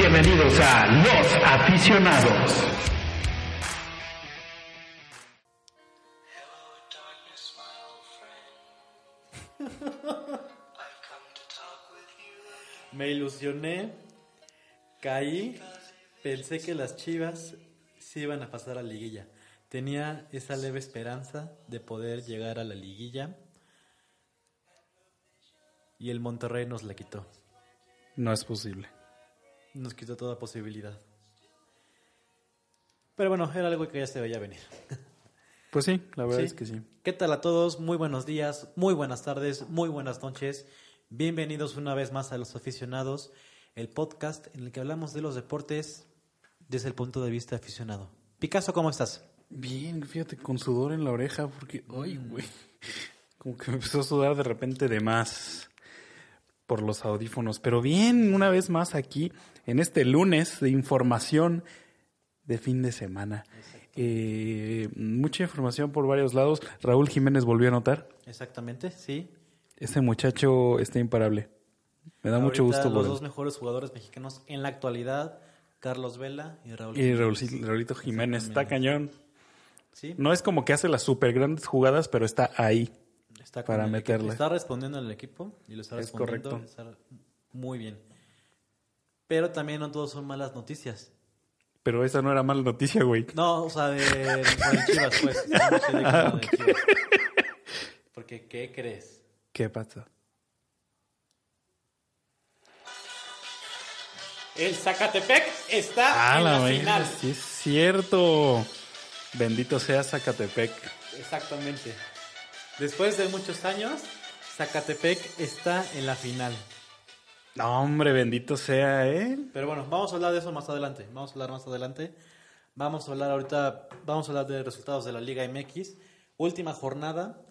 Bienvenidos a Los Aficionados. Me ilusioné, caí, pensé que las Chivas sí iban a pasar a la liguilla. Tenía esa leve esperanza de poder llegar a la liguilla y el Monterrey nos la quitó. No es posible. Nos quitó toda posibilidad. Pero bueno, era algo que ya se veía venir. Pues sí, la verdad Sí. es que sí. ¿Qué tal a todos? Muy buenos días, muy buenas tardes, muy buenas noches. Bienvenidos una vez más a Los Aficionados, el podcast en el que hablamos de los deportes desde el punto de vista aficionado. Picasso, ¿cómo estás? Bien, fíjate, con sudor en la oreja, porque, ay, güey, como que me empezó a sudar de repente de más por los audífonos. Pero bien, una vez más aquí, en este lunes de información de fin de semana. Eh, mucha información por varios lados. Raúl Jiménez volvió a anotar. Exactamente, sí. Ese muchacho está imparable. Me da mucho gusto Los dos mejores jugadores mexicanos en la actualidad, Carlos Vela y Raúl. Y Jiménez. Raúl- Raulito Jiménez está cañón. Sí, No es como que hace las super grandes jugadas, pero está ahí. Está para meterle. Está respondiendo al equipo y lo está Es respondiendo. correcto. está muy bien. Pero también no todos son malas noticias. Pero esa no era mala noticia, güey. No, o sea, de, Chivas, pues. Ah, lado de. Chivas. Porque, ¿qué crees? ¿Qué pasa? El Zacatepec está Ah, en la la final. Sí, es cierto. Bendito sea Zacatepec. Exactamente. Después de muchos años, Zacatepec está en la final. No, hombre, bendito sea él. Pero bueno, vamos a hablar de eso más adelante. Vamos a hablar más adelante. Vamos a hablar ahorita, vamos a hablar de resultados de la Liga MX. Última jornada.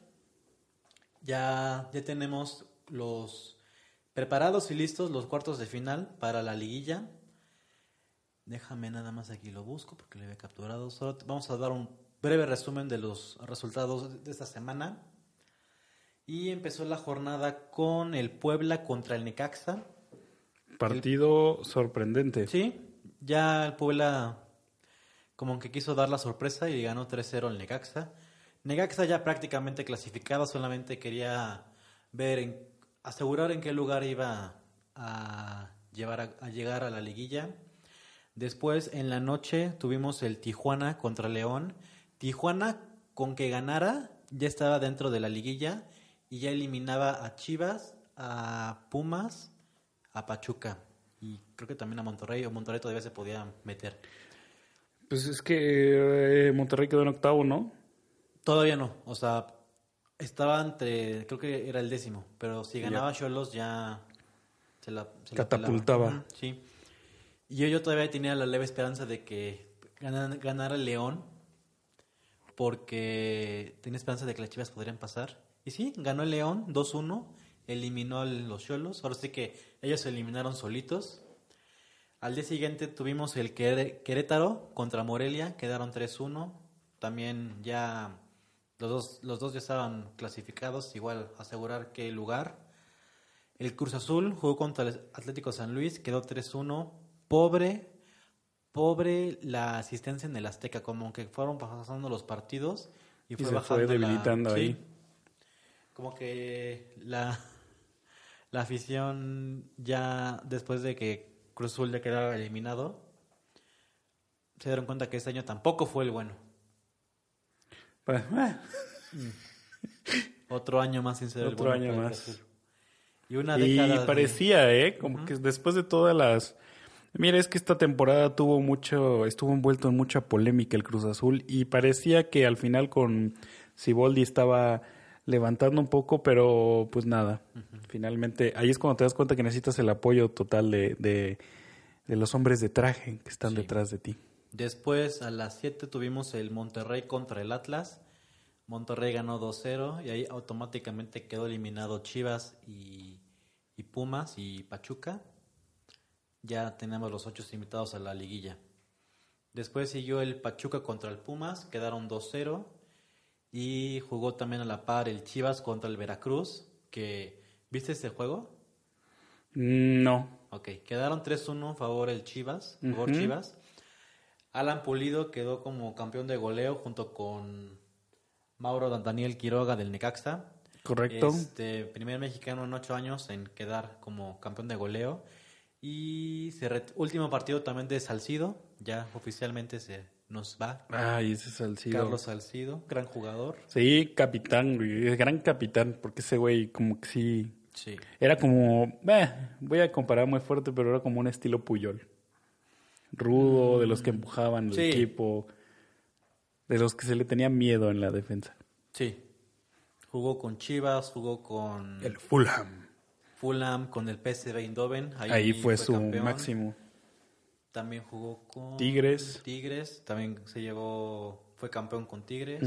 Ya, ya tenemos los preparados y listos los cuartos de final para la liguilla. Déjame nada más aquí lo busco porque lo había capturado. Solo vamos a dar un breve resumen de los resultados de esta semana. Y empezó la jornada con el Puebla contra el Necaxa. Partido sorprendente. Sí, ya el Puebla como que quiso dar la sorpresa y ganó 3-0 al Necaxa. Necaxa ya prácticamente clasificado, solamente quería ver, en- asegurar en qué lugar iba a, llevar a, a llegar a la liguilla. Después en la noche tuvimos el Tijuana contra León. Tijuana con que ganara ya estaba dentro de la liguilla y ya eliminaba a Chivas, a Pumas, a Pachuca y creo que también a Monterrey o Monterrey todavía se podía meter. Pues es que eh, Monterrey quedó en octavo, ¿no? Todavía no, o sea, estaba entre, creo que era el décimo, pero si ganaba Cholos ya se la, se Catapultaba. Sí. Y yo, yo todavía tenía la leve esperanza de que ganara, ganara León, porque tenía esperanza de que las Chivas podrían pasar. Y sí, ganó el León 2-1, eliminó a los Cholos, ahora sí que ellos se eliminaron solitos. Al día siguiente tuvimos el Querétaro contra Morelia, quedaron 3-1. También ya los dos, los dos ya estaban clasificados, igual asegurar qué lugar. El Cruz Azul jugó contra el Atlético San Luis, quedó 3-1. Pobre, pobre la asistencia en el Azteca, como que fueron pasando los partidos y, Y fue se fue bajando la- debilitando sí. Como que la, la afición ya después de que Cruz Azul ya quedaba eliminado, se dieron cuenta que este año tampoco fue el bueno. Pues, eh, Otro año más sin ser el Otro bueno. año más. Y una y década. de- parecía, ¿eh? Como que después de todas las... Mira, es que esta temporada tuvo mucho, estuvo envuelto en mucha polémica el Cruz Azul y parecía que al final con Siboldi estaba levantando un poco, pero pues nada. Finalmente, ahí es cuando te das cuenta que necesitas el apoyo total de, de, de los hombres de traje que están Sí. detrás de ti. Después a las 7 tuvimos el Monterrey contra el Atlas. Monterrey ganó 2-0 y ahí automáticamente quedó eliminado Chivas y, y Pumas y Pachuca. Ya tenemos los ocho invitados a la liguilla. Después siguió el Pachuca contra el Pumas, quedaron 2-0. Y jugó también a la par el Chivas contra el Veracruz, que ¿viste este juego? Mm, No. Ok. Quedaron 3-1 a favor el Chivas, favor. Chivas. Alan Pulido quedó como campeón de goleo junto con Mauro Daniel Quiroga del Necaxa. Correcto. Este, primer mexicano en ocho años en quedar como campeón de goleo. Y se último partido también de Salcido. Ya oficialmente se nos va. Ay, ese es Salcido. Carlos Salcido, gran jugador. Sí, capitán, güey. Gran capitán, porque ese güey como que sí... Sí. Era como... eh, voy a comparar muy fuerte, pero era como un estilo Puyol. Rudo, de los que empujaban el equipo. De los que se le tenía miedo en la defensa. Sí. Jugó con Chivas, jugó con El Fulham. Fulham, con el PSV Eindhoven. Ahí, fue, su campeón. máximo. También jugó con Tigres. Tigres. También se llevó, fue campeón con Tigres.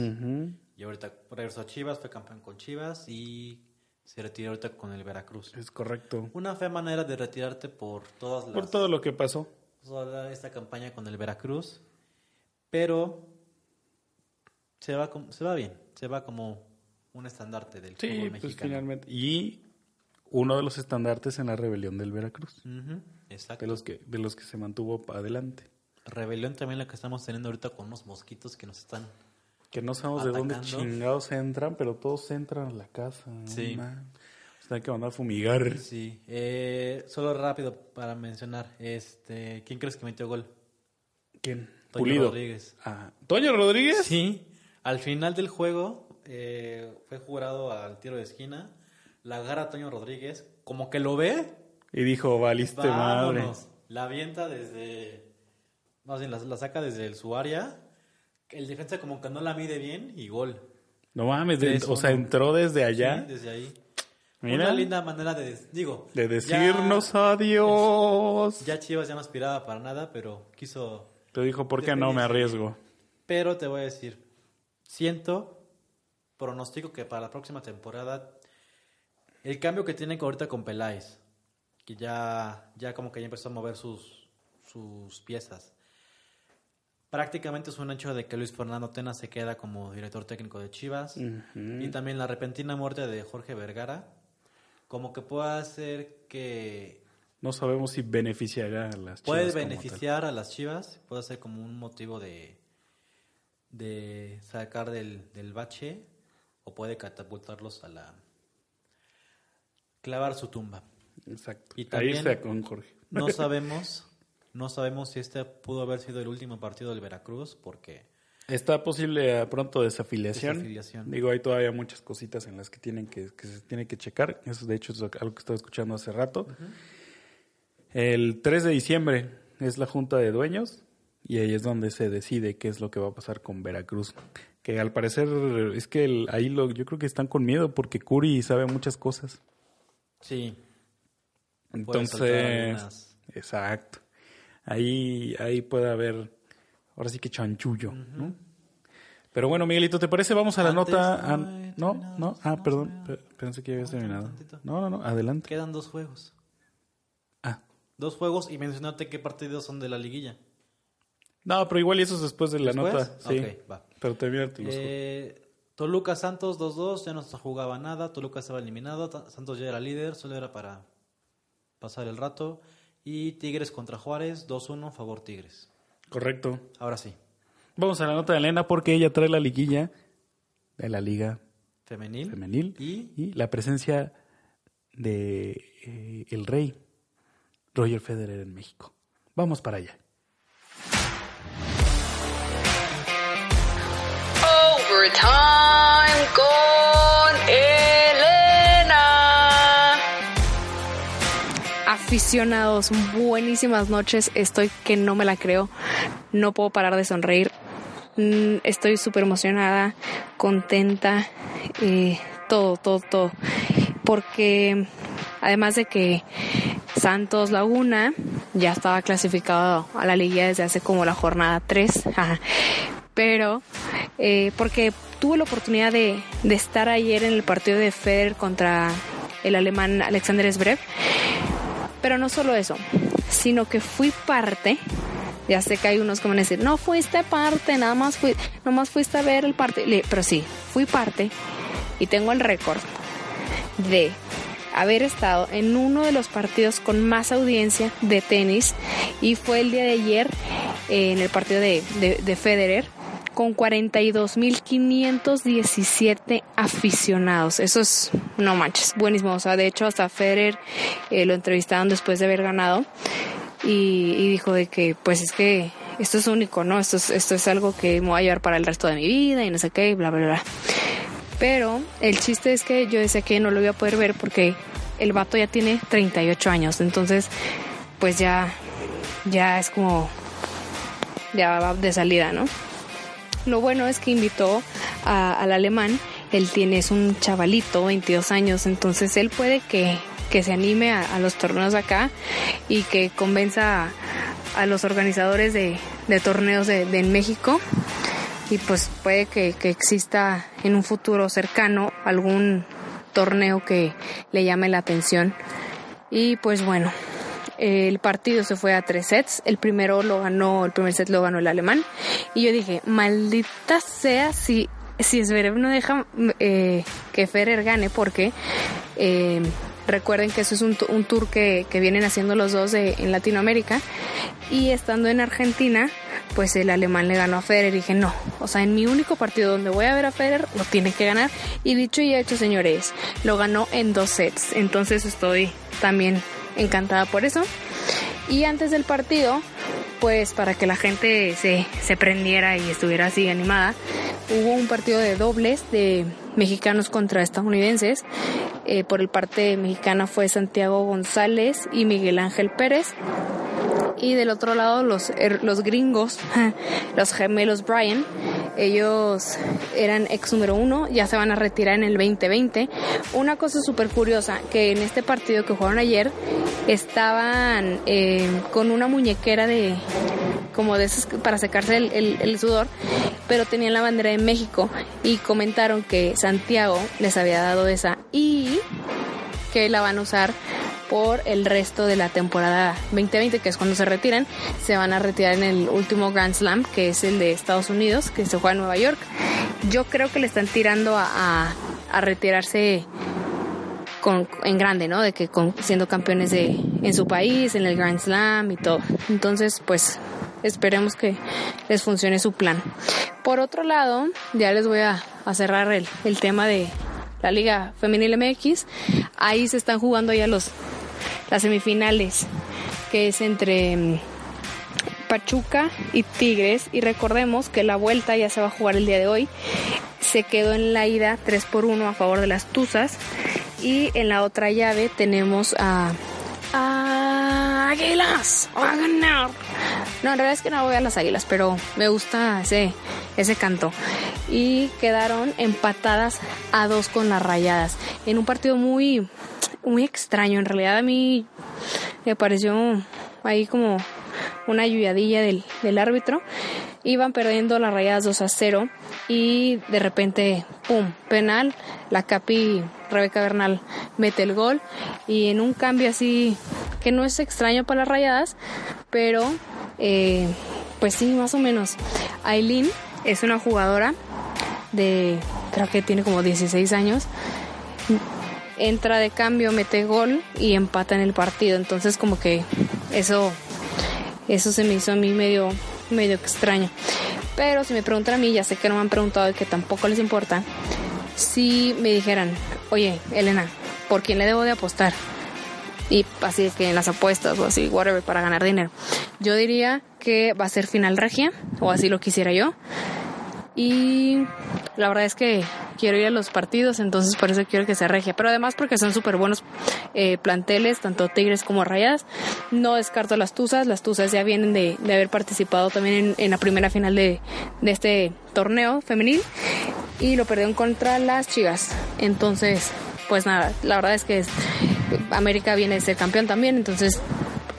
Y ahorita regresó a Chivas, fue campeón con Chivas y se retiró ahorita con el Veracruz. Es correcto. Una fea manera de retirarte por todas las Por todo lo que pasó. toda esta campaña con el Veracruz, pero se va se va bien, se va como un estandarte del Sí, fútbol pues mexicano. finalmente. Y uno de los estandartes en la rebelión del Veracruz. Exacto. De los que, de los que se mantuvo adelante. Rebelión también la que estamos teniendo ahorita con unos mosquitos que nos están Que no sabemos de dónde chingados entran, pero todos entran a la casa. Sí. Man. Pues hay que mandar a fumigar. Sí, eh, solo rápido para mencionar, este, ¿quién crees que metió gol? ¿Quién? Toño Pulido. Rodríguez. Ah, ¿Toño Rodríguez? Sí, al final del juego eh, fue jurado al tiro de esquina, la agarra a Toño Rodríguez, como que lo ve, Y dijo, valiste madre. la avienta desde, más bien la, la saca desde el- su área, el defensa como que no la mide bien y gol. No mames, de- o sea, entró desde allá. Sí, desde ahí. Mira. Una linda manera de, digo, De ya- decirnos adiós. Ya Chivas ya no aspiraba para nada, pero quiso. Te dijo, ¿por qué no me arriesgo? Pero te voy a decir, siento, pronostico que para la próxima temporada, el cambio que tienen ahorita con Peláez, que ya, ya como que ya empezó a mover sus, sus piezas. Prácticamente es un hecho de que Luis Fernando Tena se queda como director técnico de Chivas. Y también la repentina muerte de Jorge Vergara, como que puede hacer que No sabemos si beneficiará a las puede Chivas como beneficiar a las Chivas, puede ser como un motivo de, de sacar del, del bache o puede catapultarlos a la clavar su tumba. Exacto. Y Ahí también- con Jorge. No sabemos, no sabemos si este pudo haber sido el último partido del Veracruz porque Está posible pronto desafiliación. Desafiliación. Digo, hay todavía muchas cositas en las que tienen que, que se tiene que checar. Eso de hecho es algo que estaba escuchando hace rato. El 3 de diciembre es la junta de dueños y ahí es donde se decide qué es lo que va a pasar con Veracruz. Que al parecer es que el- ahí lo, yo creo que están con miedo porque Curi sabe muchas cosas. Sí, Entonces, exacto. Ahí, ahí puede haber, ahora sí que chanchullo, ¿no? Pero bueno, Miguelito, ¿te parece? Vamos a la Antes nota. no no, ah, perdón, pensé que ya habías terminado. No, no, no, adelante. quedan dos juegos. Ah, Dos juegos y mencionarte qué partidos son de la liguilla. no, pero igual y eso es después de la ¿Después? nota. Sí, Ok, va. pero los Eh, Toluca Santos 2-2, ya no se jugaba nada, Toluca estaba eliminado, Santos ya era líder, solo era para pasar el rato. Y Tigres contra Juárez, 2-1, favor Tigres. Correcto. Ahora sí, Vamos a la nota de Elena porque ella trae la liguilla de la liga femenil. femenil Y y la presencia de eh, el rey Roger Federer en México. Vamos para allá. Overtime con Elena. Aficionados, buenísimas noches. Estoy que no me la creo. No puedo parar de sonreír. Mm, Estoy súper emocionada, contenta, eh, todo, todo, todo. Porque además de que Santos Laguna ya estaba clasificado a la liga desde hace como la jornada 3. ajá. Pero eh, porque tuve la oportunidad de, estar ayer en el partido de Federer contra el alemán Alexander Zverev. Pero no solo eso, sino que fui parte. Ya sé que hay unos que van a decir, no fuiste parte, nada más, fui, nomás fuiste a ver el partido. Pero sí, fui parte y tengo el récord de haber estado en uno de los partidos con más audiencia de tenis y fue el día de ayer eh, en el partido de, Federer con 42.517 aficionados. Eso es, no manches, buenísimo. O sea, de hecho, hasta Federer eh, lo entrevistaron después de haber ganado y, y, dijo de que, pues es que esto es único, ¿no? Esto es, esto es algo que me voy a llevar para el resto de mi vida y no sé qué, bla, bla, bla. Pero el chiste es que yo decía que no lo iba a poder ver porque el vato ya tiene 38 años, entonces pues ya, ya es como, ya va de salida, ¿no? Lo bueno es que invitó al alemán, él tiene, es un chavalito, 22 años, entonces él puede que, que se anime a, los torneos acá y que convenza a, los organizadores de, torneos de, México. Y pues puede que, exista en un futuro cercano algún torneo que le llame la atención. Y pues bueno, el partido se fue a tres sets. El primero lo ganó, el primer set lo ganó el alemán. Y yo dije, maldita sea si, si Zverev no deja eh, que Ferrer gane, porque eh, recuerden que eso es un, tour que, vienen haciendo los dos en Latinoamérica. Y estando en Argentina, pues el alemán le ganó a Federer y dije, no, o sea, en mi único partido donde voy a ver a Federer, lo tiene que ganar. Y dicho y hecho, señores, lo ganó en dos sets. Entonces estoy también encantada por eso. Y antes del partido, pues para que la gente se, se prendiera y estuviera así animada, hubo un partido de dobles de mexicanos contra estadounidenses. Eh, por el parte mexicana fue Santiago González y Miguel Ángel Pérez y del otro lado los, er, los gringos, los gemelos Brian, ellos eran ex número uno, ya se van a retirar en el 2020. Una cosa súper curiosa, que en este partido que jugaron ayer estaban eh, con una muñequera de como de esas para secarse el, el, sudor, pero tenían la bandera de México y comentaron que Santiago les había dado esa y que la van a usar por el resto de la temporada 2020, que es cuando se retiran. Se van a retirar en el último Grand Slam, que es el de Estados Unidos, que se juega en Nueva York. Yo creo que le están tirando a, retirarse con, en grande, ¿no? De que siendo campeones de, en su país, en el Grand Slam y todo. Entonces, pues esperemos que les funcione su plan. Por otro lado, ya les voy a, cerrar el, el tema de la Liga Femenil MX. Ahí se están jugando ya los las semifinales, que es entre mm, Pachuca y Tigres. Y recordemos que la vuelta ya se va a jugar el día de hoy. Se quedó en la ida 3 por 1 a favor de las Tuzas. Y en la otra llave tenemos a Águilas a ganar. No, en realidad es que no voy a las Águilas, pero me gusta ese, ese canto. Y quedaron empatadas a dos con las Rayadas. En un partido muy, muy extraño. En realidad a mí me pareció ahí como una ayudadilla del, del árbitro. Iban perdiendo las rayadas 2 a 0 y de repente, ¡pum! Penal. La Capi Rebeca Bernal mete el gol y en un cambio así que no es extraño para las rayadas, pero eh, pues sí, más o menos. Aileen es una jugadora de, creo que tiene como 16 años entra de cambio, mete gol y empata en el partido. Entonces como que eso, eso se me hizo a mí medio, medio extraño. Pero si me preguntan a mí, ya sé que no me han preguntado y que tampoco les importa, si me dijeran, oye, Elena, ¿por quién le debo de apostar? Y así es que en las apuestas o así, whatever, para ganar dinero. Yo diría que va a ser final regia, o así lo quisiera yo. Y la verdad es que quiero ir a los partidos, entonces por eso quiero que sea regia. Pero además porque son súper buenos eh, planteles, tanto Tigres como Rayadas. No descarto las Tuzas, las Tuzas ya vienen de, haber participado también en, la primera final de, este torneo femenil y lo perdieron contra las Chivas. Entonces, pues nada, la verdad es que América viene de ser campeón también, entonces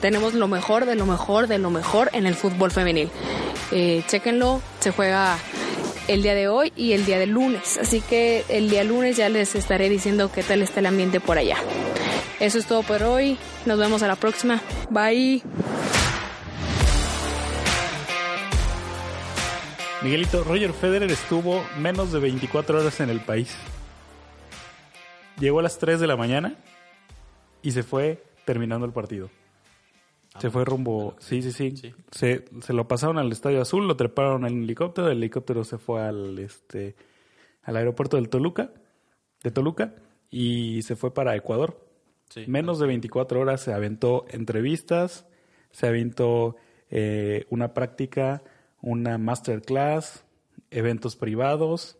tenemos lo mejor de lo mejor de lo mejor en el fútbol femenil. Eh, chequenlo, se juega el día de hoy y el día de lunes. Así que el día lunes ya les estaré diciendo qué tal está el ambiente por allá. Eso es todo por hoy. Nos vemos a la próxima. Bye. Miguelito, Roger Federer estuvo menos de 24 horas en el país. Llegó a las 3 de la mañana y se fue terminando el partido. Se fue rumbo, sí, sí, sí. Sí. Se, se lo pasaron al Estadio Azul, lo treparon en helicóptero, el helicóptero se fue al este al aeropuerto del Toluca, de Toluca y se fue para Ecuador. Sí. Menos de 24 horas se aventó entrevistas, se aventó eh, una práctica, una masterclass, eventos privados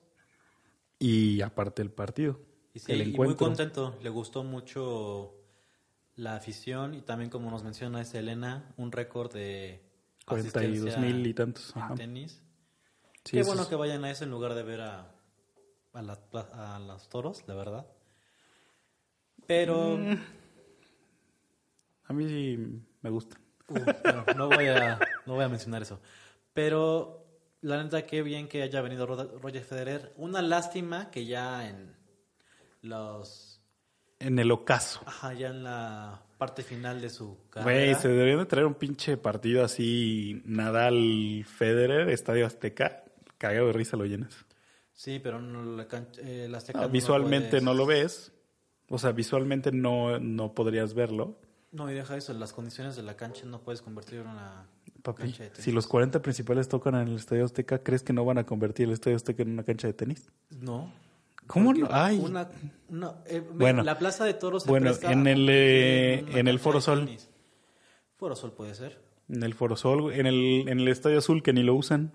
y aparte el partido. Y sí, el y muy contento. Le gustó mucho la afición y también, como nos menciona es Elena, un récord de 42 asistencia mil y tantos. en Ajá. tenis. Sí, Qué bueno es- que vayan a eso en lugar de ver a, a, la- a los toros, la verdad. Pero Mm. A mí sí me gusta. Uh, bueno, no, voy a, no voy a mencionar eso. Pero la neta, qué bien que haya venido Ro- Roger Federer. Una lástima que ya en los. En el ocaso. Ajá, ya en la parte final de su Güey, carrera. se deberían de traer un pinche partido así, Nadal, Federer, Estadio Azteca. Cagado de risa lo llenas. Sí, pero no, la eh, la Azteca Ah, no lo visualmente no lo ves. O sea, visualmente no, no podrías verlo. No, y deja eso. Las condiciones de la cancha no puedes convertir en una Papi, cancha de tenis. si los 40 principales tocan en el Estadio Azteca, ¿crees que no van a convertir el Estadio Azteca en una cancha de tenis? No. ¿Cómo no? Ay. Una, una- eh, Bueno. la plaza de toros Bueno, en el, eh, en el Foro Sol. Foro Sol puede ser. En el Foro Sol, en el, en el Estadio Azul que ni lo usan.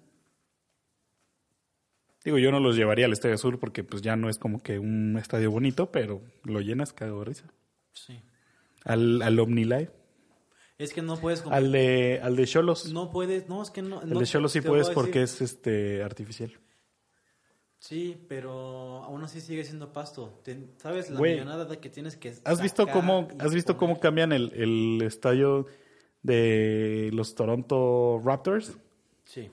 Digo, yo no los llevaría al Estadio Azul porque pues ya no es como que un estadio bonito, pero lo llenas cago de risa. Sí. Al, al OmniLive, Es que no puedes... al de al de Cholos. No puedes, no, es que no. el de Cholos sí puedes porque es este artificial. Sí, pero aún así sigue siendo pasto. ¿Sabes la Güey, millonada que tienes que ¿Has visto cómo has visto cómo cambian el, el estadio de los Toronto Raptors? Sí,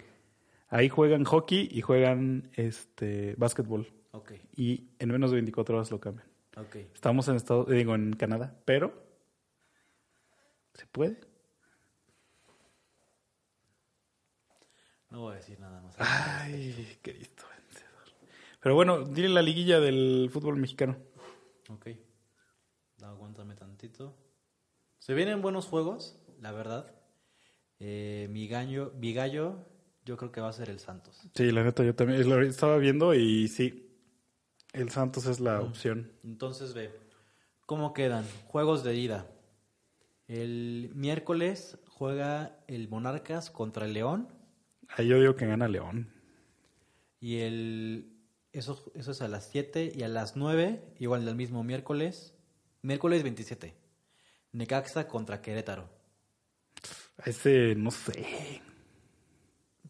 Ahí juegan hockey y juegan este básquetbol ok, y en menos de 24 horas lo cambian. ok. Estamos en Estados, digo en Canadá, pero se puede. No voy a decir nada más. Ay, Cristo. Pero bueno, dile la liguilla del fútbol mexicano. Ok. Aguántame tantito. Se vienen buenos juegos, la verdad. Eh, mi, gallo, mi gallo, yo creo que va a ser el Santos. Sí, la neta yo también lo estaba viendo y sí, el Santos es la opción. Entonces ve, ¿cómo quedan? Juegos de ida. El miércoles juega el Monarcas contra el León. Ahí yo digo que gana León. Y el eso, eso es a las 7 y a las 9, igual del mismo miércoles, miércoles 27. Necaxa contra Querétaro. A ese no sé.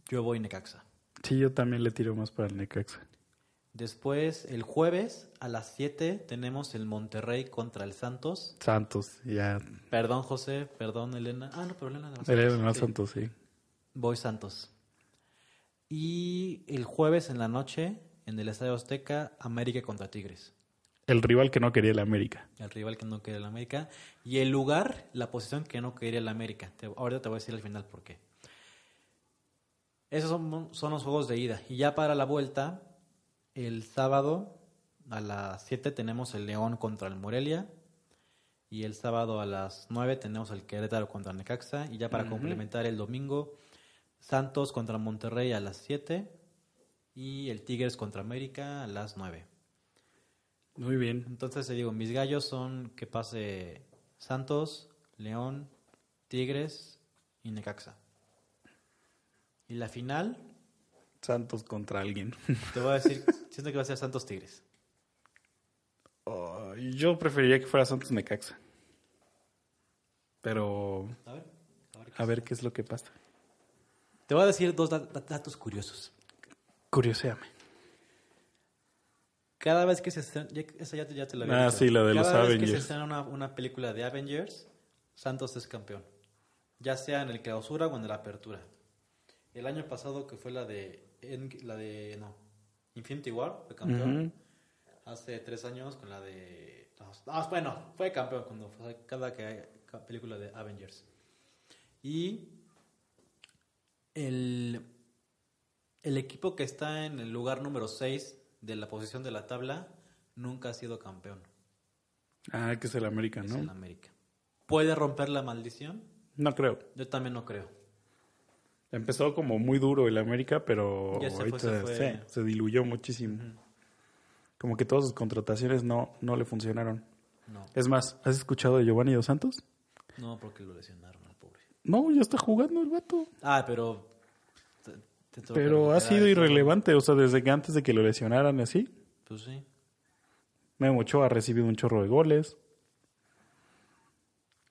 Yo voy Necaxa. Sí, yo también le tiro más para el Necaxa. Después, el jueves a las 7 tenemos el Monterrey contra el Santos. Santos, ya. Perdón, José, perdón, Elena. Ah, no, pero Elena de los Santos. más Sí. Santos, sí. Voy Santos. Y el jueves en la noche, en el Estadio Azteca, América contra Tigres. El rival que no quería el América. El rival que no quería el América. Y el lugar, la posición que no quería el América. Te- ahorita te voy a decir al final por qué. Esos son, son los juegos de ida. Y ya para la vuelta, el sábado a las 7 tenemos el León contra el Morelia. Y el sábado a las 9 tenemos el Querétaro contra el Necaxa. Y ya para complementar el domingo, Santos contra Monterrey a las 7. Y el Tigres contra América a las 9. Muy bien. Entonces te digo, mis gallos son que pase Santos, León, Tigres y Necaxa. Y la final, Santos contra alguien. te voy a decir, siento que va a ser Santos Tigres. Yo preferiría que fuera Santos Necaxa. Pero A ver, a ver qué- a ver qué es lo que pasa. Te voy a decir dos dat- dat- datos curiosos. Curioséame. Cada vez que se estrena, ya, esa ya, te- ya te lo había Ah, sí, la de los Cada vez que se Avengers. estrena una, una película de Avengers, Santos es campeón. Ya sea en el clausura o en la apertura. El año pasado que fue la de, la de, no, Infinity War, fue campeón. Hace tres años con la de, ah, bueno, fue campeón cuando fue cada que hay película de Avengers. Y el, el equipo que está en el lugar número 6 de la posición de la tabla nunca ha sido campeón. Ah, que es el América, es ¿no? el América. ¿Puede romper la maldición? No creo. Yo también no creo. Empezó como muy duro el América, pero se fue, ahorita se fue. sí, se diluyó muchísimo. Como que todas sus contrataciones no, no le funcionaron. No, Es más, ¿has escuchado de Giovanni Dos Santos? no porque lo lesionaron al pobre. No, ya está jugando el vato. Ah, pero... Pero ha sido irrelevante, o sea, desde que antes de que lo lesionaran así. Pues sí. Memo Ochoa ha recibido un chorro de goles.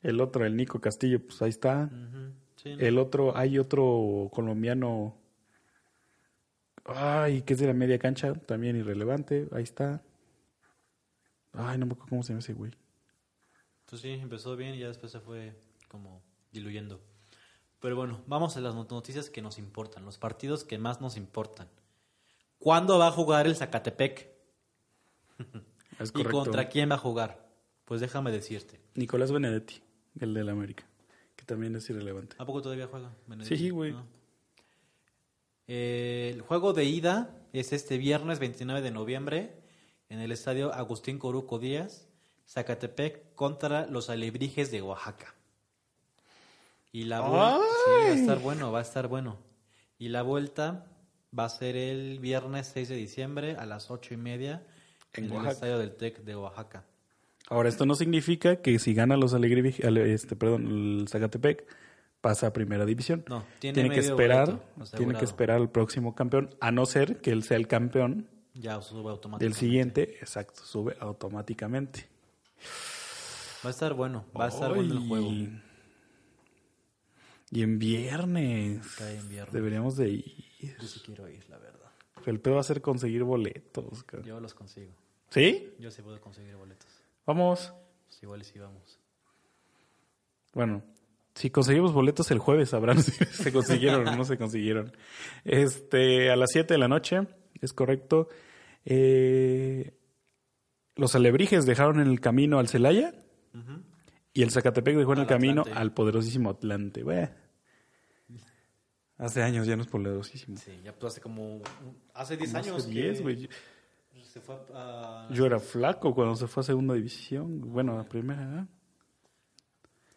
El otro, el Nico Castillo, pues ahí está. Ujú, sí, ¿no? El otro, hay otro colombiano. Ay, que es de la media cancha, también irrelevante. Ahí está. Ay, no me acuerdo cómo se llama ese güey. Pues sí, empezó bien y ya después se fue como diluyendo. Pero bueno, vamos a las not- noticias que nos importan, los partidos que más nos importan. ¿Cuándo va a jugar el Zacatepec? Es ¿Y correcto. contra quién va a jugar? Pues déjame decirte. Nicolás Benedetti, el del América, que también es irrelevante. ¿A poco todavía juega? Benedetti? Sí, güey. No. Eh, el juego de ida es este viernes 29 de noviembre en el estadio Agustín Coruco Díaz, Zacatepec contra los Alebrijes de Oaxaca. Y la vuelta sí, va a estar bueno, va a estar bueno. Y la vuelta va a ser el viernes 6 de diciembre a las ocho y media En en, el Oaxaca. estadio del TEC de Oaxaca. Ahora, esto no significa que si gana los Alegre, ale- este, perdón, el Zacatepec, pasa a primera división. No, tiene tiene que esperar, boleto tiene que esperar al próximo campeón, a no ser que él sea el campeón Ya sube automáticamente. del siguiente, exacto, sube automáticamente. Va a estar bueno, va a estar bueno el juego. Y en viernes. Cae en viernes. Deberíamos de ir. Yo sí quiero ir, la verdad. El pedo va a ser conseguir boletos. cabrón. Yo los consigo. ¿Sí? Yo sí puedo conseguir boletos. Vamos. Pues igual sí vamos. Bueno, si conseguimos boletos el jueves, sabrán si se consiguieron o no se consiguieron. Este, a las 7 de la noche, es correcto. Eh, los alebrijes dejaron en el camino al Celaya y el Zacatepec dejó en el camino Atlante. al poderosísimo Atlante. Hace años ya no es poderosísimo. Sí, ya pues hace como... Hace 10 Hace años 10, que güey. se fue a... Yo era flaco cuando se fue a segunda división. Bueno, a primera, ¿eh?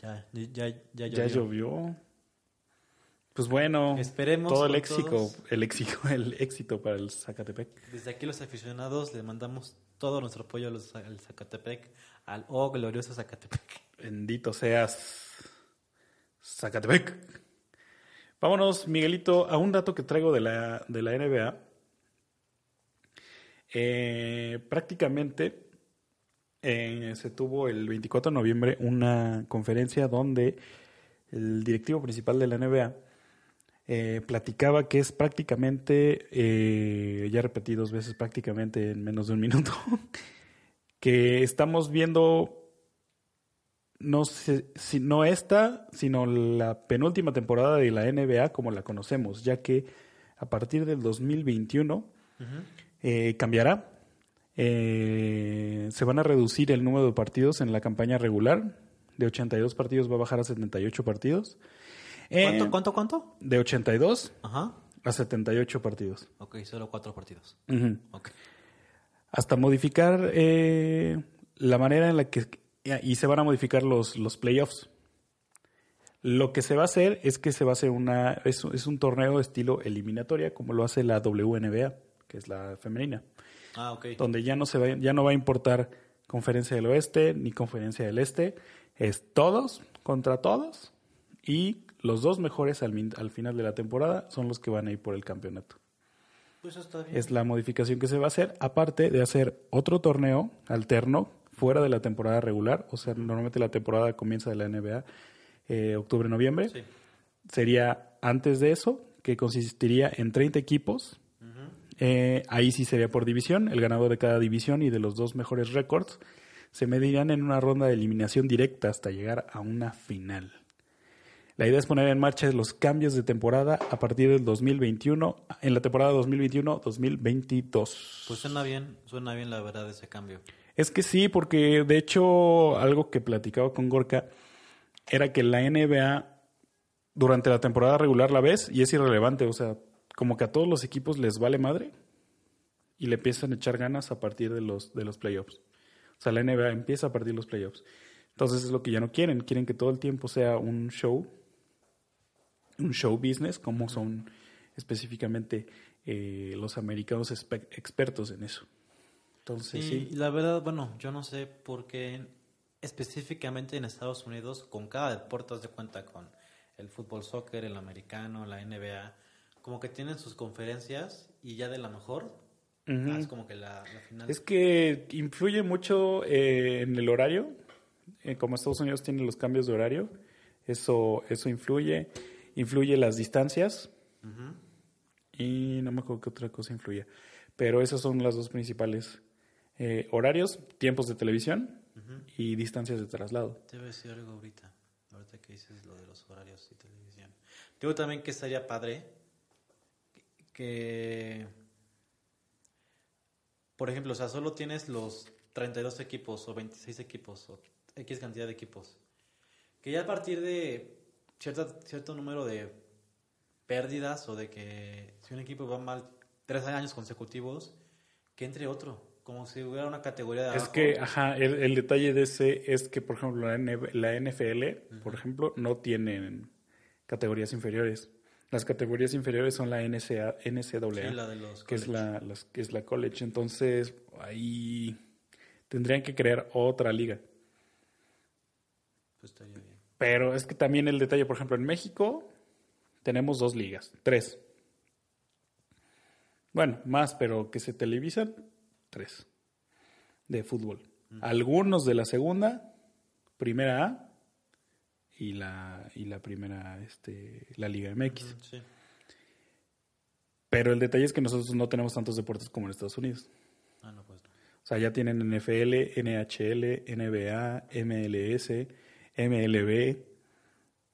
Ya, ya, ya, Ya llovió. llovió. Pues bueno, Esperemos todo el éxito, el éxito, el éxito para el Zacatepec. Desde aquí los aficionados le mandamos todo nuestro apoyo al Zacatepec, al oh glorioso Zacatepec. Bendito seas, Zacatepec. Vámonos, Miguelito, a un dato que traigo de la, de la NBA. Eh, prácticamente eh, se tuvo el 24 de noviembre una conferencia donde el directivo principal de la NBA eh, platicaba que es prácticamente, ya repetí dos veces prácticamente en menos de un minuto, que estamos viendo no sé, si no esta, sino la penúltima temporada de la NBA como la conocemos, ya que a partir del 2021 eh, cambiará. Eh, se van a reducir el número de partidos en la campaña regular. De 82 partidos va a bajar a 78 partidos. Eh, ¿Cuánto, cuánto, cuánto? De 82 Ajá. a 78 partidos. Ok, solo cuatro partidos. Hasta modificar la manera en la que y se van a modificar los, los playoffs. Lo que se va a hacer es que se va a hacer una es, es un torneo estilo eliminatoria como lo hace la WNBA, que es la femenina, Ah, ok. donde ya no se va ya no va a importar conferencia del oeste ni conferencia del este, es todos contra todos y los dos mejores al, min- al final de la temporada son los que van a ir por el campeonato. Pues está bien. Es la modificación que se va a hacer, aparte de hacer otro torneo alterno fuera de la temporada regular. O sea, normalmente la temporada comienza de la NBA eh, octubre-noviembre. Sí. Sería antes de eso, que consistiría en 30 equipos. Eh, ahí sí sería por división. El ganador de cada división y de los dos mejores récords se medirían en una ronda de eliminación directa hasta llegar a una final. La idea es poner en marcha los cambios de temporada a partir del 2021, en la temporada 2021-2022. Pues suena bien, suena bien la verdad ese cambio. Es que sí, porque de hecho algo que platicaba con Gorka era que la NBA durante la temporada regular la ves y es irrelevante, o sea, como que a todos los equipos les vale madre y le empiezan a echar ganas a partir de los, de los playoffs. O sea, la NBA empieza a partir de los playoffs. Entonces es lo que ya no quieren. Quieren que todo el tiempo sea un show, un show business, como son específicamente eh, los americanos expertos en eso. Entonces, Y sí. la verdad, bueno, yo no sé por qué específicamente en Estados Unidos, con cada deporte haz de cuenta con el fútbol, soccer, el americano, la NBA, como que tienen sus conferencias y ya de la mejor, Ujú. ah, es como que la, la final. Es que influye mucho eh, en el horario. Eh, como Estados Unidos tiene los cambios de horario, eso, eso influye. Influye las distancias. Y no me acuerdo qué otra cosa influye. Pero esas son las dos principales. Eh, horarios, tiempos de televisión y distancias de traslado. Te voy a decir algo ahorita, ahorita que dices lo de los horarios y televisión. Digo también que estaría padre que, por ejemplo, o sea, solo tienes los 32 equipos o 26 equipos o X cantidad de equipos. Que ya a partir de cierta, cierto número de pérdidas o de que si un equipo va mal tres años consecutivos, que entre otro, como si hubiera una categoría de Es abajo. que, ajá, el, el detalle de ese es que, por ejemplo, la, la NFL, por ejemplo, no tienen categorías inferiores. Las categorías inferiores son la NCA, NCAA, Sí, la de los que, es la, las- que es la college. Entonces, ahí tendrían que crear otra liga. Pues estaría bien. Pero es que también el detalle, por ejemplo, en México tenemos dos ligas, tres. Bueno, más, pero que se televisan, tres de fútbol. Algunos de la segunda, primera A y la, y la primera, este, la Liga MX. Sí. Pero el detalle es que nosotros no tenemos tantos deportes como en Estados Unidos. Ah, no, pues no. O sea, ya tienen NFL, NHL, NBA, MLS, MLB.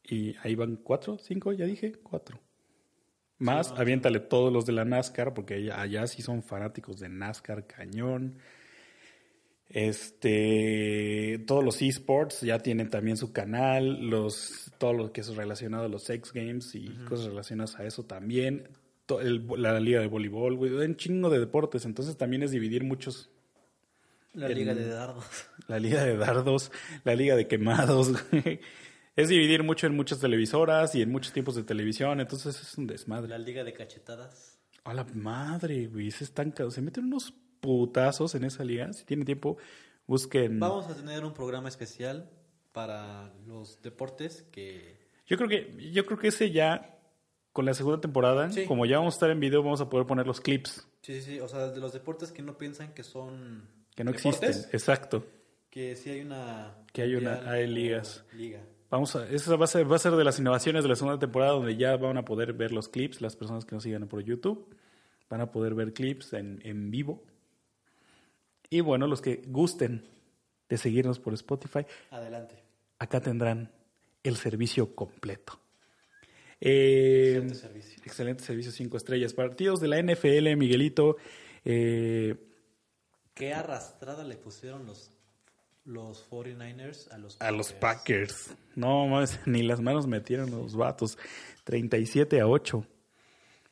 Y ahí van cuatro, cinco, ya dije, cuatro. Más, Sí, aviéntale todos los de la NASCAR, porque allá, allá sí son fanáticos de NASCAR cañón. Este, todos los esports ya tienen también su canal, los, todo lo que es relacionado a los X Games y cosas relacionadas a eso también. El- la liga de voleibol, güey, un chingo de deportes. Entonces también es dividir muchos La El- liga de dardos. la liga de dardos, la liga de quemados. güey. Es dividir mucho en muchas televisoras y en muchos tipos de televisión, entonces es un desmadre. La liga de cachetadas. A la madre, güey, se están se meten unos putazos en esa liga. Si tienen tiempo, busquen. Vamos a tener un programa especial para los deportes que... Yo creo que yo creo que ese ya con la segunda temporada, Sí. como ya vamos a estar en video, vamos a poder poner los clips Sí, sí, sí. O sea, de los deportes que no piensan que son... que no deportes, existen. Exacto. Que sí hay una... Que hay una- hay ligas. Liga. Vamos a, esa va a ser, va a ser de las innovaciones de la segunda temporada donde ya van a poder ver los clips, las personas que nos sigan por YouTube, van a poder ver clips en, en vivo. Y bueno, los que gusten de seguirnos por Spotify, Adelante. acá tendrán el servicio completo. Eh, Excelente servicio. Excelente servicio, cinco estrellas. Partidos de la NFL, Miguelito. eh, ¿Qué arrastrada le pusieron los, los 49ers a los A los Packers. No mames, ni las manos metieron los vatos. 37 a 8.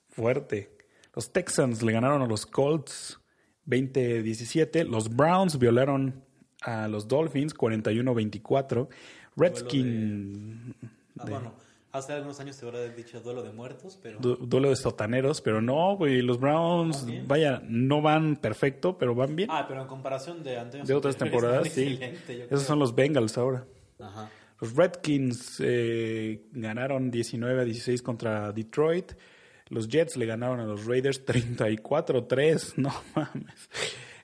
Fuerte. Los Texans le ganaron a los Colts 20-17. Los Browns violaron a los Dolphins 41-24. Redskin. Ah, bueno, hace algunos años se hubiera dicho duelo de muertos, pero... du- duelo de sotaneros, pero no, güey. Los Browns, bien. vaya, no van perfecto, pero van bien. Ah, pero en comparación de anteriores de otras temporadas, sí. Esos son los Bengals ahora. Ajá. Los Redskins eh, ganaron 19 a 16 contra Detroit. Los Jets le ganaron a los Raiders 34-3. No mames.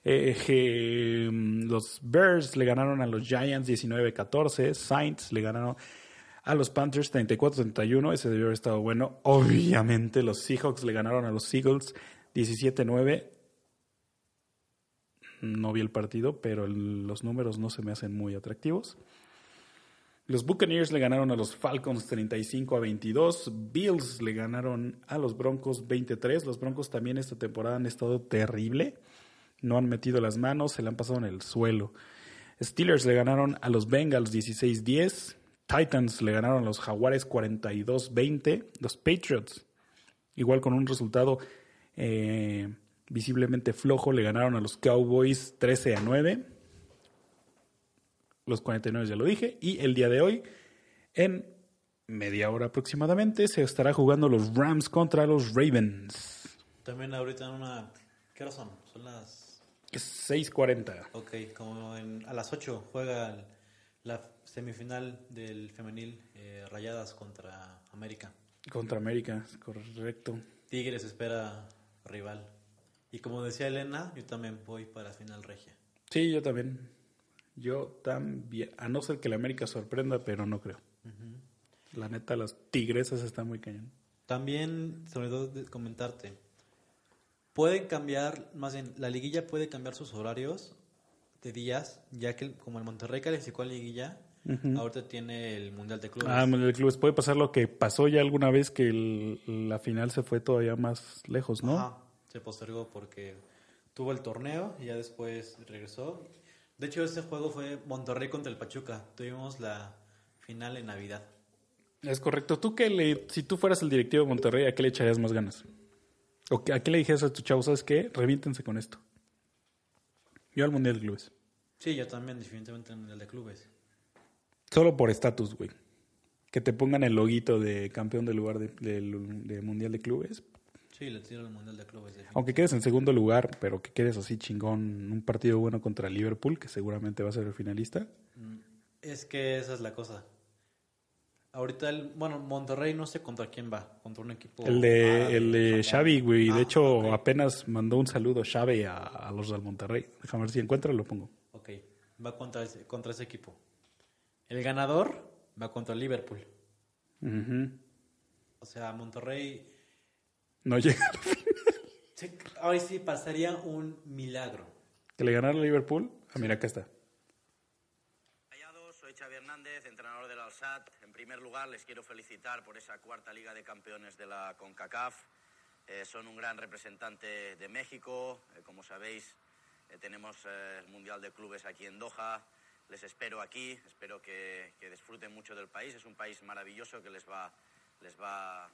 Eh, eh, los Bears le ganaron a los Giants 19-14. Saints le ganaron a los Panthers 34-31. Ese debió haber estado bueno. Obviamente los Seahawks le ganaron a los Eagles 17-9. No vi el partido, pero los números no se me hacen muy atractivos. Los Buccaneers le ganaron a los Falcons 35 a 22. Bills le ganaron a los Broncos 23. Los Broncos también esta temporada han estado terrible. No han metido las manos, se le han pasado en el suelo. Steelers le ganaron a los Bengals 16-10. Titans le ganaron a los Jaguares 42-20. Los Patriots, igual con un resultado eh, visiblemente flojo, le ganaron a los Cowboys 13 a 9. Los 49 ya lo dije. Y el día de hoy, en media hora aproximadamente, se estará jugando los Rams contra los Ravens. También ahorita en una... ¿Qué hora son? Son las... Es 6.40. Ok, como en- a las 8 juega la semifinal del femenil eh, Rayadas contra América. Contra América, correcto. Tigres espera rival. Y como decía Elena, yo también voy para final regia. Sí, yo también. Yo también. A no ser que la América sorprenda, pero no creo. La neta, las tigresas están muy cañón. También me olvidó de comentarte. Pueden cambiar, más bien, la liguilla puede cambiar sus horarios de días, ya que como el Monterrey calificó a liguilla, ahorita tiene el Mundial de Clubes. Ah, Mundial de Clubes. Puede pasar lo que pasó ya alguna vez que el- la final se fue todavía más lejos, ¿no? Ajá, se postergó porque tuvo el torneo y ya después regresó. De hecho, este juego fue Monterrey contra el Pachuca. Tuvimos la final en Navidad. Es correcto. ¿Tú qué le, si tú fueras el directivo de Monterrey, ¿a qué le echarías más ganas? ¿O qué- a qué le dijeras a tu chavo, sabes qué? Reviéntense con esto. Yo al Mundial de Clubes. Sí, yo también, definitivamente en el Mundial de Clubes. Solo por estatus, güey. Que te pongan el loguito de campeón del lugar de, Mundial de Clubes. Sí, le tiro Mundial de Clubes. Aunque quedes en segundo lugar, pero que quedes así chingón, un partido bueno contra Liverpool, que seguramente va a ser el finalista. Es que esa es la cosa. Ahorita, el, bueno, Monterrey no sé contra quién va. Contra un equipo. El de, árabe, el de. Xavi, güey. De Ah, hecho, apenas mandó un saludo Xavi a, a los del Monterrey. Déjame ver si encuentro, lo pongo. Ok, va contra ese, contra ese equipo. El ganador va contra Liverpool. Ujú. O sea, Monterrey. No llega. Ahora sí pasaría un milagro. que le ganaron a Liverpool. Ah, mira, acá está. Soy Xavi Hernández, entrenador del Alsat. En primer lugar, les quiero felicitar por esa cuarta Liga de Campeones de la CONCACAF. Eh, son un gran representante de México. Eh, como sabéis, eh, tenemos eh, el Mundial de Clubes aquí en Doha. Les espero aquí, espero que, que disfruten mucho del país. Es un país maravilloso que les va, les va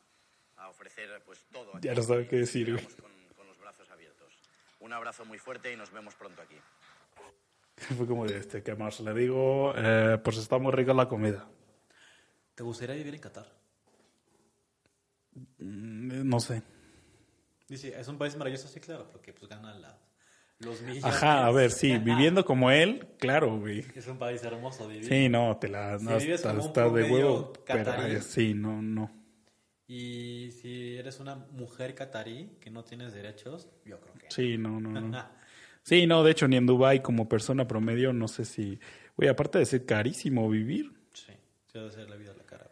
a ofrecer pues todo. aquí. Ya no sabe qué decir, güey. Con, con los brazos abiertos. Un abrazo muy fuerte y nos vemos pronto aquí. Fue como de este, ¿qué más le digo? Eh, pues está muy rica la comida. ¿Te gustaría vivir en Qatar? Mm, No sé. Dice, es un país maravilloso, sí, claro, porque pues ganan la- los millones. Ajá, a ver, sí, viviendo como él, claro, güey. Es un país hermoso vivir. Sí, no, te la Si no, como un está de huevo. Pero eh, sí, no, no. Y si eres una mujer catarí que no tienes derechos, yo creo que. Sí, no, no, no. Sí, no, de hecho, ni en Dubai como persona promedio, no sé si. Güey, aparte de ser carísimo vivir, Sí, se debe hacer la vida a la cara.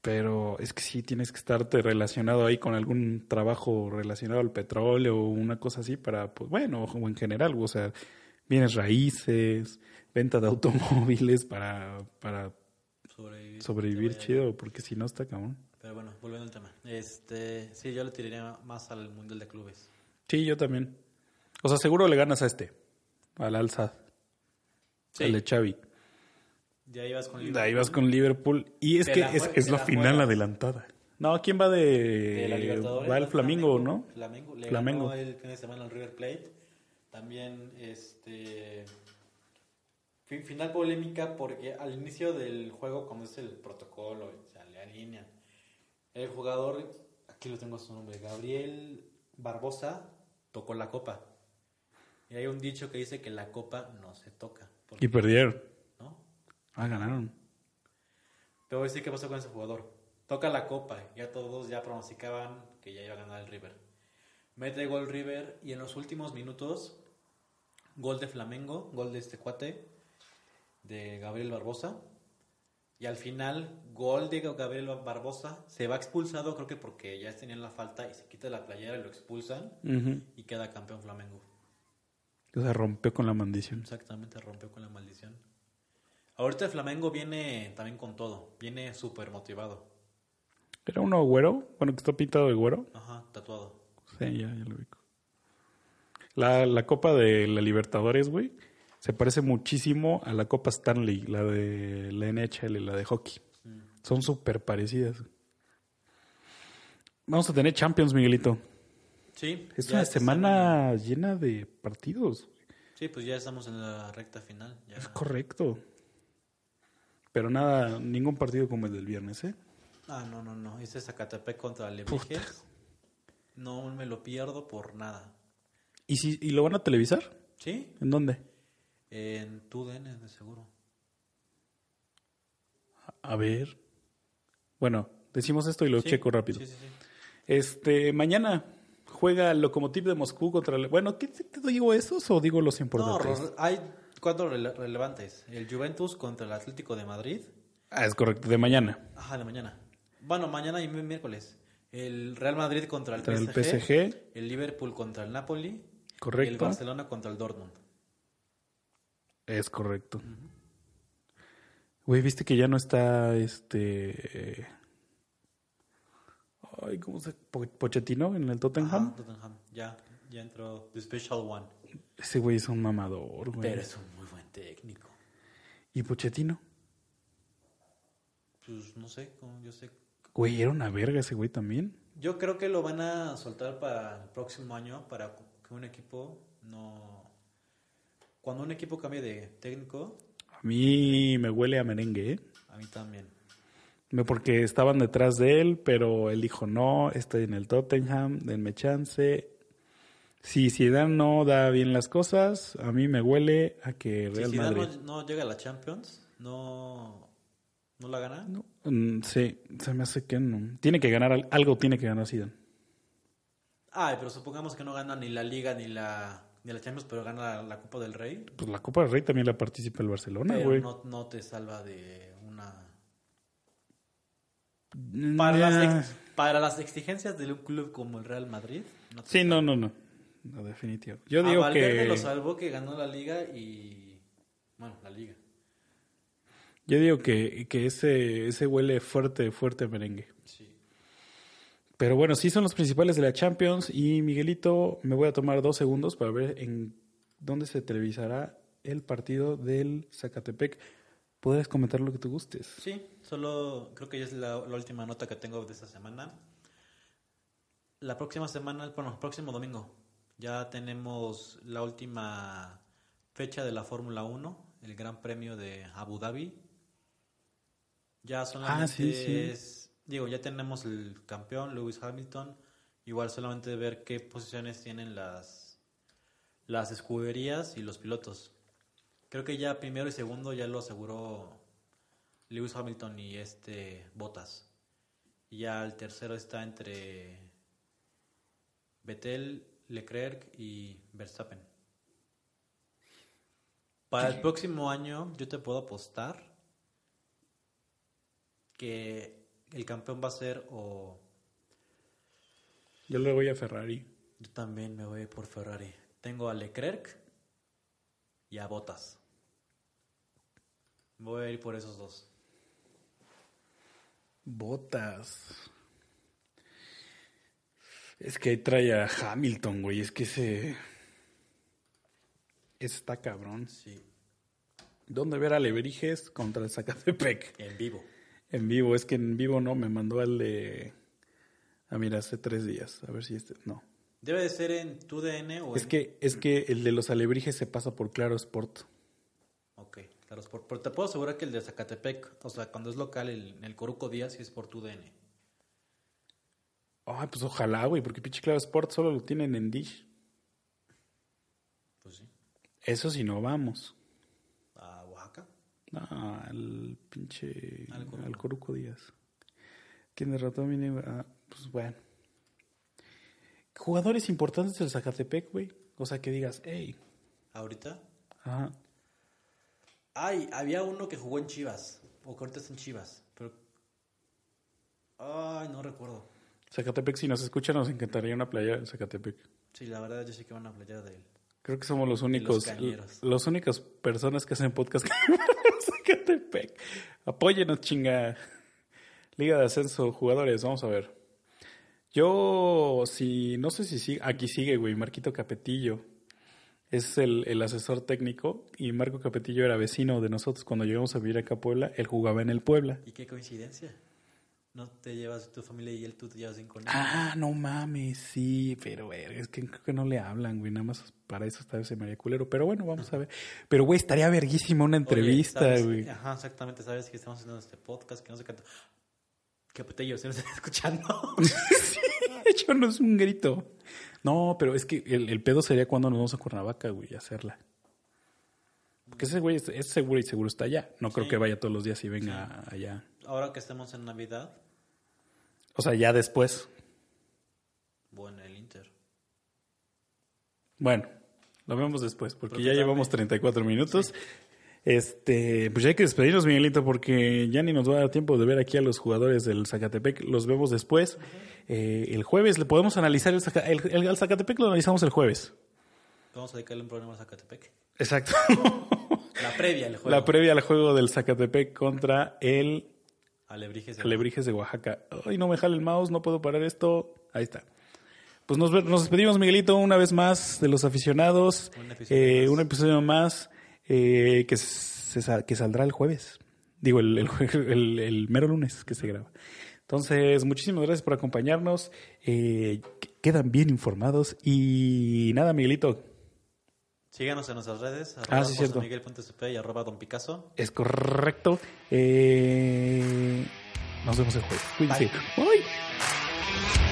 Pero es que sí tienes que estarte relacionado ahí con algún trabajo relacionado al petróleo o una cosa así para, pues bueno, o en general, o sea, bienes raíces, venta de automóviles para, para Sobrevivir. chido, porque si no está cabrón. Pero bueno, volviendo al tema. Este, sí, yo le tiraría más al Mundial de Clubes. Sí, yo también. O sea, seguro le ganas a este, al Al-Sad, Sí. al de Xavi. Ya ibas con De ahí vas con Liverpool. Y es Te que la es, es la la final juegas. adelantada. No, ¿quién va de...? de la Libertadores. va el va Flamingo, ¿no? Flamengo. Le Flamengo. ganó el fin de semana al River Plate. También, este... fin- Final polémica porque al inicio del juego, cuando es el protocolo, o sea, le alinean. El jugador, aquí lo tengo su nombre, Gabriel Barbosa, tocó la copa. Y hay un dicho que dice que la copa no se toca. Y perdieron. Ah, ganaron. Te voy a decir qué pasó con ese jugador. Toca la copa, ya todos ya pronosticaban que ya iba a ganar el River. Mete gol River y en los últimos minutos, gol de Flamengo, gol de este cuate, de Gabriel Barbosa. Y al final, gol de Gabriel Barbosa, se va expulsado, creo que porque ya tenían la falta y se quita la playera y lo expulsan y queda campeón Flamengo. O sea, rompió con la maldición. Exactamente, rompió con la maldición. Ahorita el Flamengo viene también con todo, viene súper motivado. ¿Era uno güero? Bueno, que está pintado de güero. Ajá, tatuado. Sí, ya, ya lo ubico. La, la Copa de la Libertadores, güey, se parece muchísimo a la Copa Stanley, la de la NHL, la de hockey. Son súper parecidas. Vamos a tener Champions, Miguelito. Sí. Es una esta semana llena de partidos. Sí, pues ya estamos en la recta final. ya. Es correcto. Pero nada, ningún partido como el del viernes, ¿eh? Ah, no, no, no. Este es Zacatepec contra Alebrijes. No me lo pierdo por nada. ¿Y, si, ¿Y lo van a televisar? ¿Sí? ¿En dónde? En TUDN, de seguro. A ver. Bueno, decimos esto y lo Sí, checo rápido. Sí, sí, sí. Este, mañana juega el Lokomotiv de Moscú contra el... Bueno, ¿qué te, te digo esos o digo los No, importantes? Ro- hay cuatro rele- relevantes. El Juventus contra el Atlético de Madrid. ah, es correcto, de mañana. Ajá, de mañana. Bueno, mañana y mi- miércoles. El Real Madrid contra el Contra el PSG. PSG. El Liverpool contra el Napoli. Correcto. Y el Barcelona contra el Dortmund. Es correcto. Güey, viste que ya no está este... Ay, ¿cómo se...? Po- Pochettino en el Tottenham. Ajá, Tottenham. Ya, ya entró The Special One. Ese güey es un mamador, güey. Pero es un muy buen técnico. ¿Y Pochettino? Pues no sé, yo sé. Güey, era una verga ese güey también. Yo creo que lo van a soltar para el próximo año para que un equipo no. Cuando un equipo cambie de técnico, A mí me huele a merengue, ¿eh? a mí también. Porque estaban detrás de él, pero él dijo, no, estoy en el Tottenham, denme chance. Si Zidane no da bien las cosas, a mí me huele a que Si Real Zidane Madrid... no, no llega a la Champions, no, no la gana. No, mm, sí, se me hace que no. Tiene que ganar, al- algo tiene que ganar Zidane. Ay, pero supongamos que no gana ni la Liga ni la, ni la Champions, pero gana la, la Copa del Rey. Pues la Copa del Rey también la participa el Barcelona, Pero güey. no, no te salva de una. Mm, Para, las, ex- para las exigencias de un club como el Real Madrid, no Sí, no, no, no. No, definitivo. Yo a digo Valverde que... lo salvó que ganó la liga y. Bueno, la liga. Yo digo que, que ese, ese huele fuerte, fuerte a merengue. Sí. Pero bueno, sí son los principales de la Champions. Y Miguelito, me voy a tomar dos segundos para ver en dónde se televisará el partido del Zacatepec. Puedes comentar lo que tú gustes. Sí, solo creo que ya es la, la última nota que tengo de esta semana. La próxima semana, bueno, el próximo domingo, ya tenemos la última fecha de la Fórmula 1, el Gran Premio de Abu Dhabi. Ya solamente Ah, sí, sí. es, digo, ya tenemos el campeón, Lewis Hamilton. Igual solamente ver qué posiciones tienen las, las escuderías y los pilotos. Creo que ya primero y segundo ya lo aseguró Lewis Hamilton y este Bottas. Y ya el tercero está entre Vettel, Leclerc y Verstappen. Para el próximo año yo te puedo apostar que el campeón va a ser o Yo le voy a Ferrari. yo también me voy por Ferrari. Tengo a Leclerc y a Bottas. Voy a ir por esos dos. Botas. Es que ahí trae a Hamilton, güey. Es que ese. Está cabrón. Sí, ¿Dónde ver a contra el Zacatepec? en vivo. En vivo, es que en vivo no, me mandó al de. Ah, mira, hace tres días. A ver si este. No. Debe de ser en tu DN o Es en... que, es que el de los alebrijes se pasa por Claro Sport. Ok, claro, es por- pero te puedo asegurar que el de Zacatepec, o sea, cuando es local, el, el Coruco Díaz, sí es por tu DN. Ay, pues ojalá, güey, porque pinche Claro Sport solo lo tienen en Dish. Pues sí. Eso si no vamos. A Oaxaca. No, al pinche. Al Coruco. Al Coruco Díaz. ¿Quién derrotó a mi negro? Ah, pues bueno. Jugadores importantes del Zacatepec, güey. O sea, que digas, hey. Ahorita. Ajá. Ay, había uno que jugó en Chivas. O que ahorita está en Chivas. Pero. Ay, no recuerdo. Zacatepec, si nos escuchan, nos encantaría una playa en Zacatepec. Sí, la verdad, yo sé que van a playar de él. Creo que somos los únicos, los únicas personas que hacen podcast en Zacatepec. Apóyenos, chinga. Liga de Ascenso, jugadores, vamos a ver. Yo, si, no sé si sigue, aquí sigue, güey, Marquito Capetillo. Es el, el asesor técnico y Marco Capetillo era vecino de nosotros cuando llegamos a vivir acá a Puebla. Él jugaba en el Puebla. ¿Y qué coincidencia? No te llevas tu familia y él tú te llevas bien con él. Ah, no mames, sí, pero verga, es que creo que no le hablan, güey, nada más para eso está ese María Culero. Pero bueno, vamos a ver. Pero, güey, estaría verguísima una entrevista, güey. Ajá, exactamente, sabes que estamos haciendo este podcast, que no sé qué. Que putello, se nos está escuchando. De hecho, no es un grito. No, pero es que el, el pedo sería cuando nos vamos a Cuernavaca, güey, a hacerla. Porque ese güey es, es seguro y seguro está allá. No creo Sí. que vaya todos los días y venga allá. Ahora que estemos en Navidad, O sea, ya después. bueno, el Inter. Bueno, lo vemos después, porque ya llevamos 34 minutos. Este, pues ya hay que despedirnos, Miguelito, porque ya ni nos va a dar tiempo de ver aquí a los jugadores del Zacatepec. Los vemos después. Eh, el jueves le podemos analizar el, el, el- al Zacatepec, lo analizamos el jueves. Vamos a dedicarle un programa a Zacatepec. Exacto. La previa, el juego. La previa al juego del Zacatepec contra el Alebrijes de Alebrijes de Oaxaca. Ay, no me jale el mouse, no puedo parar esto. Ahí está. Pues nos, nos despedimos, Miguelito, una vez más de los aficionados. Un episodio Eh, más. un episodio más eh, que, se que saldrá el jueves. Digo, el, el, jue- el- el mero lunes que se graba. Entonces, muchísimas gracias por acompañarnos. Eh, que- quedan bien informados. Y nada, Miguelito, Síganos en nuestras redes. Ah, Arroba sí, cierto. Miguel.cp y arroba Don Picasso. es correcto. Eh, nos vemos el jueves. Cuídense. Bye.